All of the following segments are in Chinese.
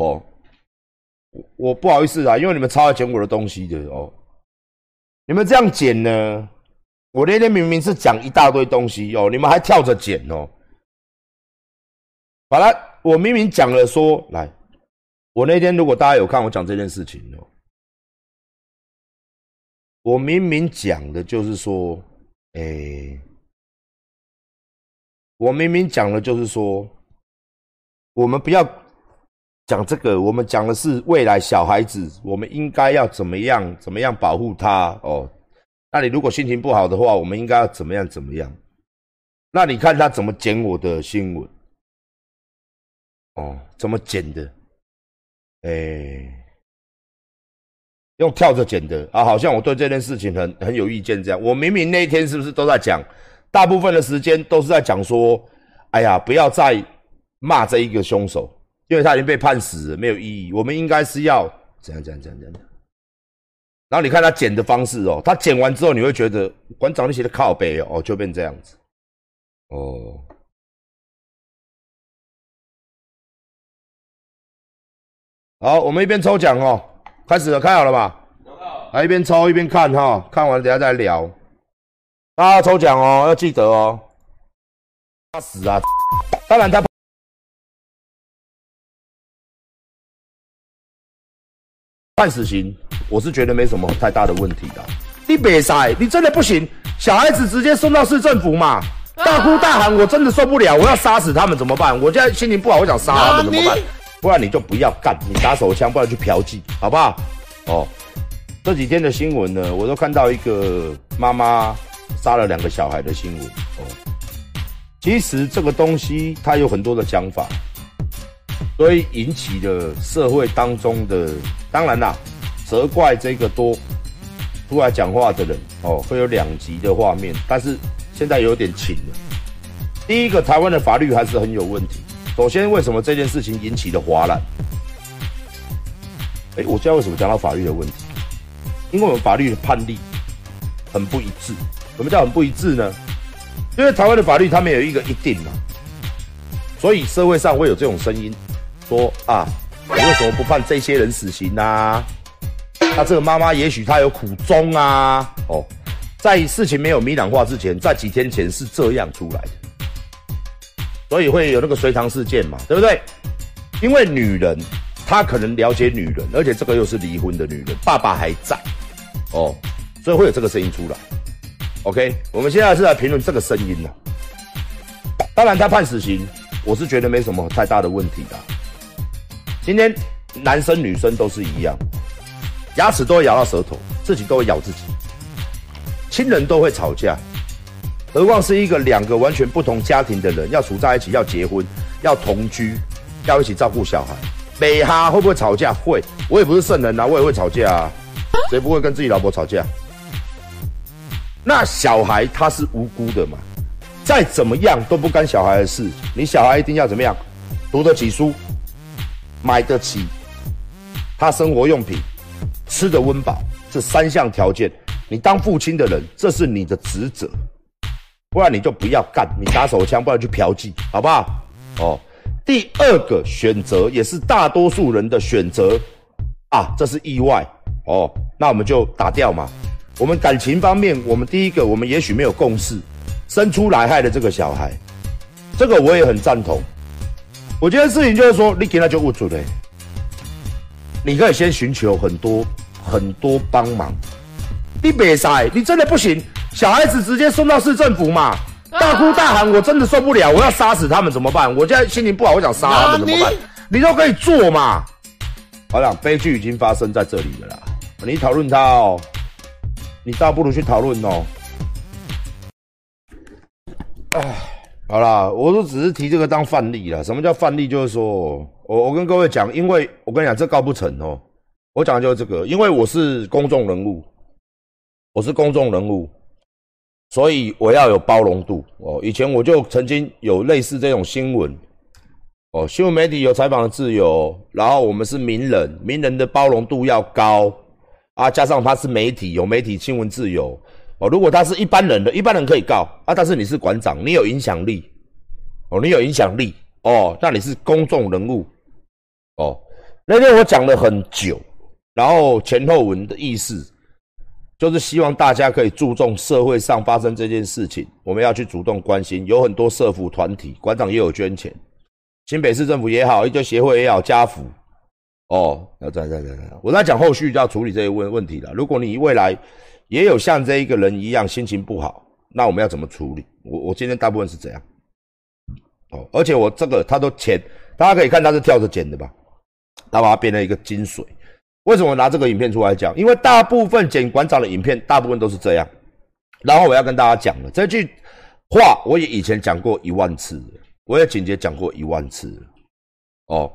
哦，我不好意思啊，因为你们超爱剪我的东西的哦。你们这样剪呢？我那天明明是讲一大堆东西哦，你们还跳着剪哦。好了，我明明讲了说来，我那天如果大家有看我讲这件事情哦，我明明讲的就是说，哎，我明明讲的就是说，我们不要讲这个，我们讲的是未来小孩子，我们应该要怎么样怎么样保护他哦。那你如果心情不好的话，我们应该要怎么样怎么样？那你看他怎么剪我的新闻？哦，怎么剪的？哎，用跳着剪的啊，好像我对这件事情很很有意见这样。我明明那一天是不是都在讲？大部分的时间都是在讲说，哎呀，不要再骂这一个凶手，因为他已经被判死了，没有意义。我们应该是要怎样怎样怎样怎样。然后你看他剪的方式哦，他剪完之后你会觉得馆长那些的靠背哦，就变这样子哦。好，我们一边抽奖哦，开始了，看好了吧？来一边抽一边看哈，看完等下再聊。大家抽奖哦，要记得哦。他死啊！当然他。判死刑，我是觉得没什么太大的问题的。你别塞，你真的不行，小孩子直接送到市政府嘛，大哭大喊，我真的受不了，我要杀死他们怎么办？我现在心情不好，我想杀他们怎么办？不然你就不要干，你打手枪，不然去嫖妓，好不好？哦，这几天的新闻呢，我都看到一个妈妈杀了两个小孩的新闻。哦，其实这个东西它有很多的讲法。所以引起了社会当中的，当然啦，责怪这个多出来讲话的人哦，会有两极的画面。但是现在有点轻了。第一个，台湾的法律还是很有问题。首先，为什么这件事情引起了哗然？哎，我知道为什么讲到法律的问题，因为我们法律的判例很不一致。什么叫很不一致呢？因为台湾的法律它没有一个一定嘛，所以社会上会有这种声音。说啊，你为什么不判这些人死刑呢？那这个妈妈也许她有苦衷啊。哦，在事情没有明朗化之前，在几天前是这样出来的，所以会有那个隋唐事件嘛，对不对？因为女人她可能了解女人，而且这个又是离婚的女人，爸爸还在，哦，所以会有这个声音出来。OK，我们现在是来评论这个声音呢。当然，他判死刑，我是觉得没什么太大的问题的。今天男生女生都是一样，牙齿都会咬到舌头，自己都会咬自己，亲人都会吵架，何况是一个两个完全不同家庭的人要处在一起，要结婚，要同居，要一起照顾小孩，美哈会不会吵架？会，我也不是圣人啊，我也会吵架啊，谁不会跟自己老婆吵架？那小孩他是无辜的嘛，再怎么样都不干小孩的事，你小孩一定要怎么样，读得起书。买得起他生活用品，吃得温饱，这三项条件，你当父亲的人，这是你的职责，不然你就不要干，你打手枪，不然去嫖妓，好不好？哦，第二个选择也是大多数人的选择啊，这是意外哦，那我们就打掉嘛。我们感情方面，我们第一个，我们也许没有共识，生出来害了这个小孩，这个我也很赞同。我觉得事情就是说，你给他就误主嘞。你可以先寻求很多很多帮忙。你别塞，你真的不行，小孩子直接送到市政府嘛，大哭大喊，我真的受不了，我要杀死他们怎么办？我现在心情不好，我想杀他们怎么办？你都可以做嘛。好了，悲剧已经发生在这里了啦。你讨论他哦，你倒不如去讨论哦。唉。好啦，我都只是提这个当范例了。什么叫范例？就是说我我跟各位讲，因为我跟你讲，这告不成哦。我讲的就是这个，因为我是公众人物，我是公众人物，所以我要有包容度哦。以前我就曾经有类似这种新闻哦，新闻媒体有采访的自由，然后我们是名人，名人的包容度要高啊，加上他是媒体，有媒体新闻自由。哦，如果他是一般人的，一般人可以告啊，但是你是馆长，你有影响力，哦，你有影响力，哦，那你是公众人物，哦，那天我讲了很久，然后前后文的意思就是希望大家可以注重社会上发生这件事情，我们要去主动关心。有很多社服团体，馆长也有捐钱，新北市政府也好，一堆协会也好，家福哦，要在在在，我在讲后续就要处理这些问问题了。如果你未来也有像这一个人一样心情不好，那我们要怎么处理？我我今天大部分是这样哦，而且我这个他都剪，大家可以看他是跳着剪的吧。他把它变成一个精髓。为什么拿这个影片出来讲？因为大部分剪馆长的影片，大部分都是这样。然后我要跟大家讲了，这句话我也以前讲过一万次，我也简洁讲过一万次。哦，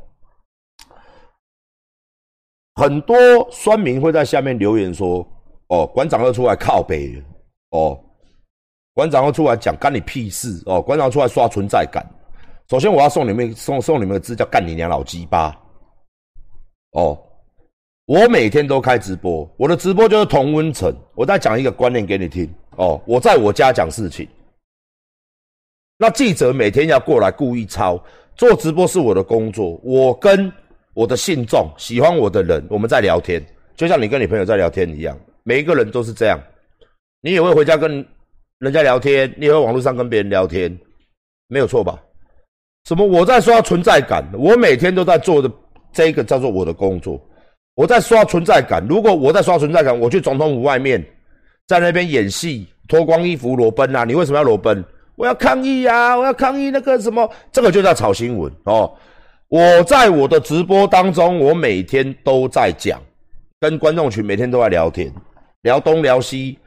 很多酸民会在下面留言说：“哦，馆长又出来靠北，哦，馆长又出来讲干你屁事哦，馆长出来刷存在感。”首先我要送你们送送你们个字，叫干你娘老鸡巴。哦，我每天都开直播，我的直播就是同温层。我再讲一个观念给你听哦，我在我家讲事情，那记者每天要过来故意抄，做直播是我的工作。我跟我的信众、喜欢我的人，我们在聊天，就像你跟你朋友在聊天一样，每一个人都是这样。你也会回家跟人家聊天，你也会网络上跟别人聊天，没有错吧？什么？我在刷存在感，我每天都在做的。这个叫做我的工作，我在刷存在感。如果我在刷存在感，我去总统府外面，在那边演戏，脱光衣服裸奔啊！你为什么要裸奔？我要抗议啊！我要抗议那个什么，这个就叫炒新闻哦。我在我的直播当中，我每天都在讲，跟观众群每天都在聊天，聊东聊西，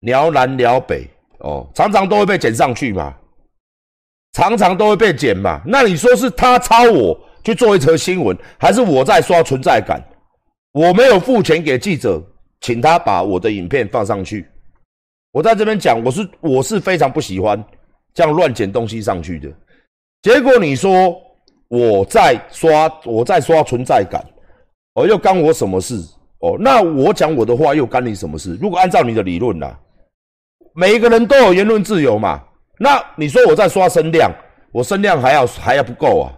聊南聊北哦，常常都会被剪上去嘛，常常都会被剪嘛。那你说是他抄我？去做一则新闻，还是我在刷存在感？我没有付钱给记者，请他把我的影片放上去。我在这边讲，我是我是非常不喜欢这样乱剪东西上去的。结果你说我在刷，我在刷存在感，哦，又干我什么事？哦，那我讲我的话又干你什么事？如果按照你的理论呐，每一个人都有言论自由嘛，那你说我在刷声量，我声量还要还要不够啊？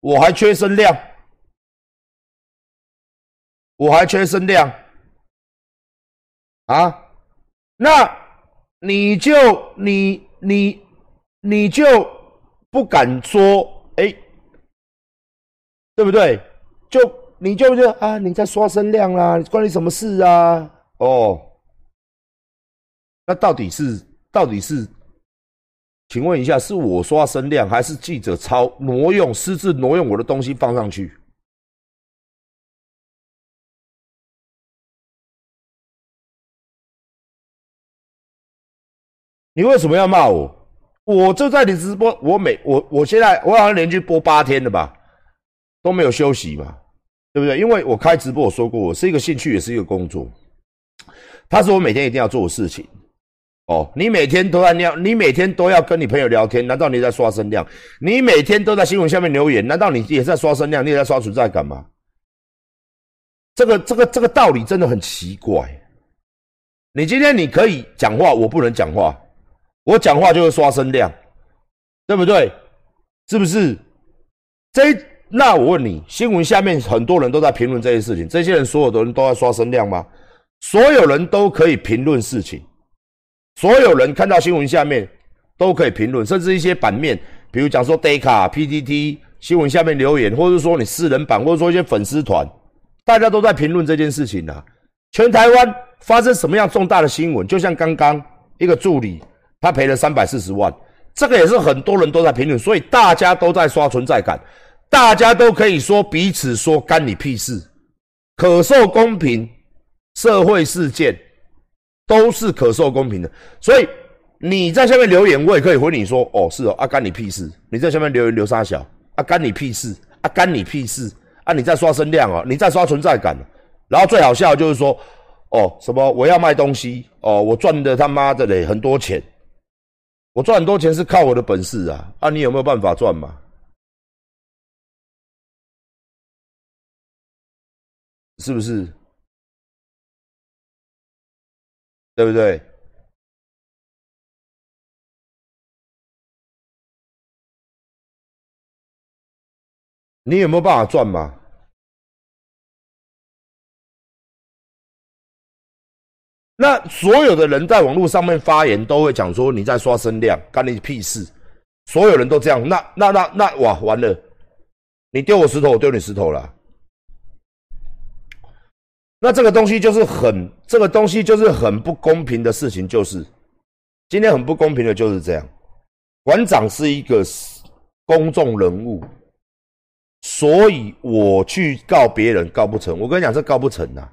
我还缺声量，我还缺声量啊！那你就你你你就不敢说哎，对不对？就你就就啊，你在刷声量啦，关你什么事啊？哦，那到底是到底是？请问一下，是我刷声量，还是记者抄挪用、私自挪用我的东西放上去？你为什么要骂我？我就在你直播，我每我我现在我好像连续播八天了吧，都没有休息嘛，对不对？因为我开直播，我说过，我是一个兴趣，也是一个工作，它是我每天一定要做的事情。哦，你每天都在聊，你每天都要跟你朋友聊天，难道你在刷声量？你每天都在新闻下面留言，难道你也在刷声量？你也在刷存在感吗？这个、这个、这个道理真的很奇怪。你今天你可以讲话，我不能讲话，我讲话就是刷声量，对不对？是不是？这那我问你，新闻下面很多人都在评论这些事情，这些人所有的人都在刷声量吗？所有人都可以评论事情。所有人看到新闻下面都可以评论，甚至一些版面，比如讲说 d a k a PTT 新闻下面留言，或者说你私人版，或者说一些粉丝团，大家都在评论这件事情啊。全台湾发生什么样重大的新闻？就像刚刚一个助理，他赔了三百四十万，这个也是很多人都在评论，所以大家都在刷存在感，大家都可以说彼此说干你屁事，可受公平社会事件。都是可受公平的，所以你在下面留言，我也可以回你说，哦，是哦，啊干你屁事！你在下面留言留啥小？啊干你屁事！啊干你屁事！啊你在刷声量哦，你在刷存在感。然后最好笑就是说，哦什么我要卖东西，哦我赚的他妈的嘞很多钱，我赚很多钱是靠我的本事啊，啊你有没有办法赚嘛？是不是？对不对？你有没有办法赚嘛？那所有的人在网络上面发言都会讲说你在刷声量，干你屁事，所有人都这样，那那那那，哇，完了，你丢我石头，我丢你石头了。那这个东西就是很，这个东西就是很不公平的事情，就是今天很不公平的就是这样。馆长是一个公众人物，所以我去告别人告不成。我跟你讲，这告不成呐。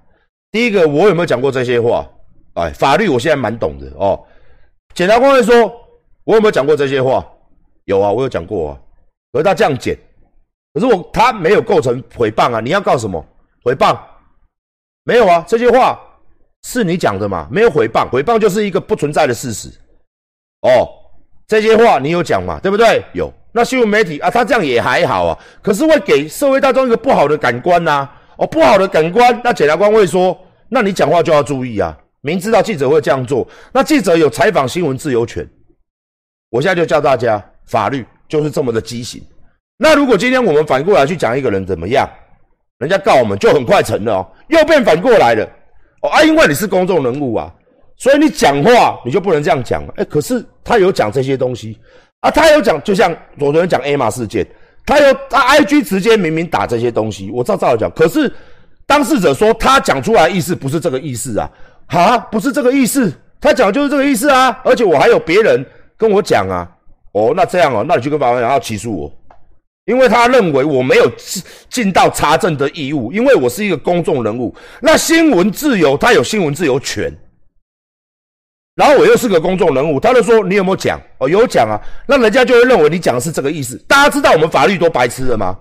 第一个，我有没有讲过这些话？哎，法律我现在蛮懂的哦。检察官会说，我有没有讲过这些话？有啊，我有讲过啊。可是他这样剪，可是我他没有构成诽谤啊。你要告什么？诽谤？没有啊，这些话是你讲的嘛？没有诽谤，诽谤就是一个不存在的事实。哦，这些话你有讲嘛？对不对？有。那新闻媒体啊，他这样也还好啊。可是会给社会大众一个不好的感官呐。哦，不好的感官，那检察官会说，那你讲话就要注意啊。明知道记者会这样做，那记者有采访新闻自由权。我现在就教大家，法律就是这么的畸形。那如果今天我们反过来去讲一个人怎么样，人家告我们就很快成了哦，又变反过来了。哦啊，因为你是公众人物啊，所以你讲话你就不能这样讲。哎，可是他有讲这些东西。啊，他有讲，就像昨天讲 A 马事件，他有他 IG 直接明明打这些东西，我照照讲，可是当事者说他讲出来意思不是这个意思啊。啊，不是这个意思，他讲就是这个意思啊，而且我还有别人跟我讲啊，哦，那这样哦，那你就跟法官讲要起诉我，因为他认为我没有尽到查证的义务，因为我是一个公众人物，那新闻自由他有新闻自由权，然后我又是个公众人物，他就说你有没有讲？哦，有讲啊，那人家就会认为你讲的是这个意思。大家知道我们法律多白痴了吗？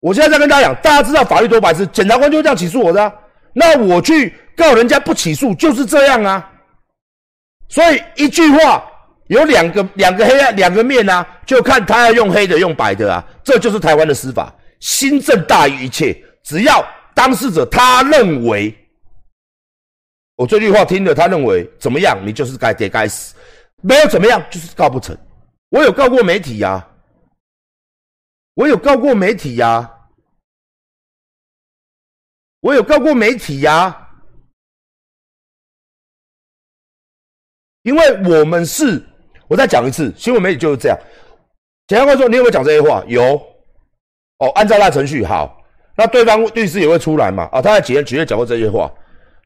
我现在在跟大家讲，大家知道法律多白痴，检察官就这样起诉我的。那我去告人家不起诉就是这样啊，所以一句话有两个两个黑暗两个面啊，就看他要用黑的用白的啊，这就是台湾的司法，心正大于一切，只要当事者他认为，我这句话听了他认为怎么样，你就是该得该死，没有怎么样就是告不成，我有告过媒体呀，我有告过媒体呀。我有告过媒体呀，因为我们是，我再讲一次，新闻媒体就是这样。检察官说：“你有没有讲这些话？”有。哦，按照那程序好，那对方律师也会出来嘛？啊，他在几页几页讲过这些话。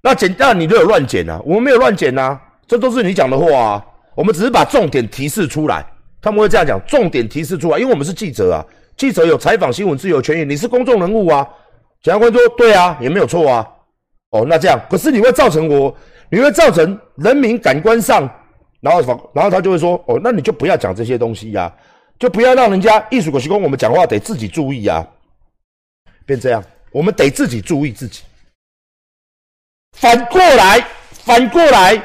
那检，那你都有乱检啊？我们没有乱检呐，这都是你讲的话啊。我们只是把重点提示出来。他们会这样讲，重点提示出来，因为我们是记者啊，记者有采访新闻自由权益，你是公众人物啊。检察官说：“对啊，也没有错啊。哦，那这样，可是你会造成我，你会造成人民感官上，然后然后他就会说：哦，那你就不要讲这些东西呀，就不要让人家艺术国习工，我们讲话得自己注意啊。变这样，我们得自己注意自己。反过来，反过来，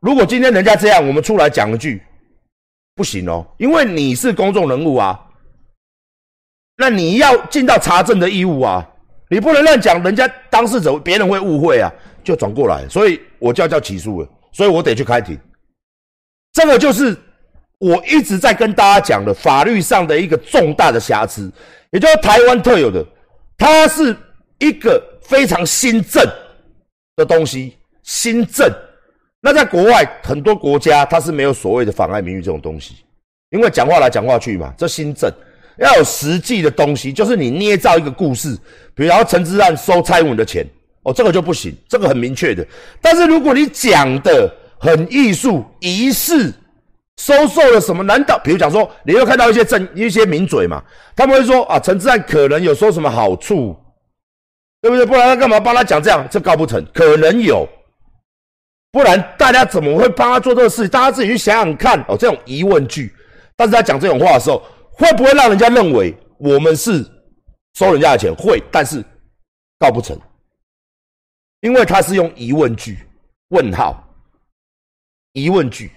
如果今天人家这样，我们出来讲一句，不行哦，因为你是公众人物啊，那你要尽到查证的义务啊。”你不能乱讲，人家当事者别人会误会啊，就转过来，所以我就要叫起诉了，所以我得去开庭。这个就是我一直在跟大家讲的法律上的一个重大的瑕疵，也就是台湾特有的，它是一个非常新政的东西，新政。那在国外很多国家，它是没有所谓的妨碍名誉这种东西，因为讲话来讲话去嘛，这新政。要有实际的东西，就是你捏造一个故事，比如陈志汉收蔡英文的钱，哦，这个就不行，这个很明确的。但是如果你讲的很艺术、仪式，收受了什么？难道比如讲说，你又看到一些政一些名嘴嘛？他们会说啊，陈之汉可能有收什么好处，对不对？不然他干嘛帮他讲这样？这告不成，可能有，不然大家怎么会帮他做这个事？大家自己去想想看哦，这种疑问句。但是他讲这种话的时候。会不会让人家认为我们是收人家的钱？会，但是告不成，因为他是用疑问句、问号、疑问句，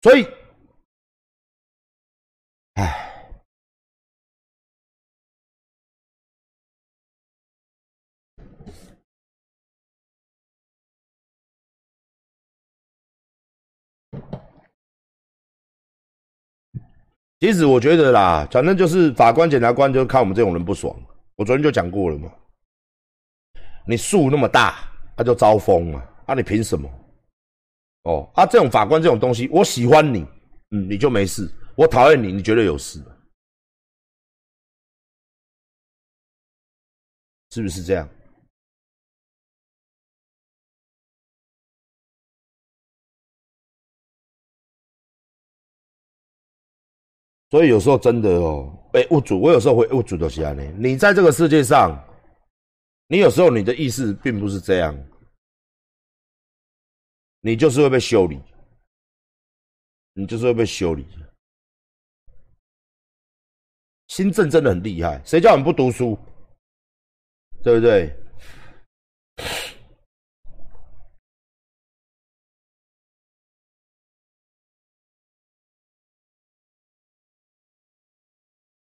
所以，唉。其实我觉得啦，反正就是法官、检察官就看我们这种人不爽。我昨天就讲过了嘛，你树那么大，他就招风嘛，啊，你凭什么？哦，啊，这种法官这种东西，我喜欢你，嗯，你就没事；我讨厌你，你绝对有事，是不是这样？所以有时候真的哦，被物主，我有时候会物主的西安呢。你在这个世界上，你有时候你的意思并不是这样，你就是会被修理，你就是会被修理。新政真的很厉害，谁叫你不读书，对不对？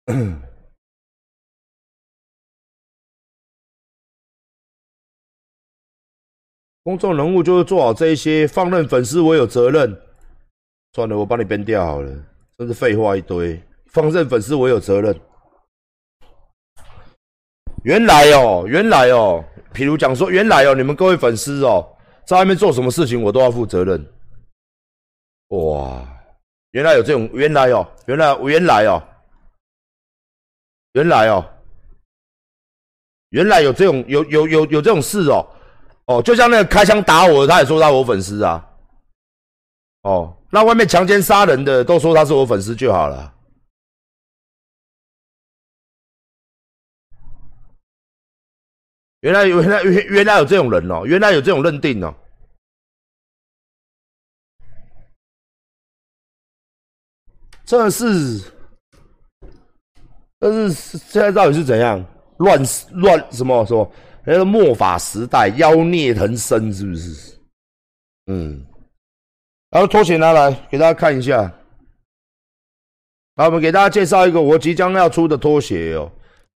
公众人物就是做好这一些，放任粉丝我有责任。算了，我帮你编掉好了，真是废话一堆。放任粉丝我有责任。原来哦，原来哦，譬如讲说，原来哦，你们各位粉丝哦，在外面做什么事情我都要负责任。哇，原来有这种，原来哦，原来原来哦。原来哦，原来有这种有有有有这种事哦，哦，就像那个开枪打我，他也说他我粉丝啊，哦，那外面强奸杀人的都说他是我粉丝就好了。原来原来原原来有这种人哦，原来有这种认定哦，真的是。但是现在到底是怎样乱乱什么说？那个末法时代妖孽横生，是不是？嗯。然后拖鞋拿来给大家看一下。好，我们给大家介绍一个我即将要出的拖鞋哦。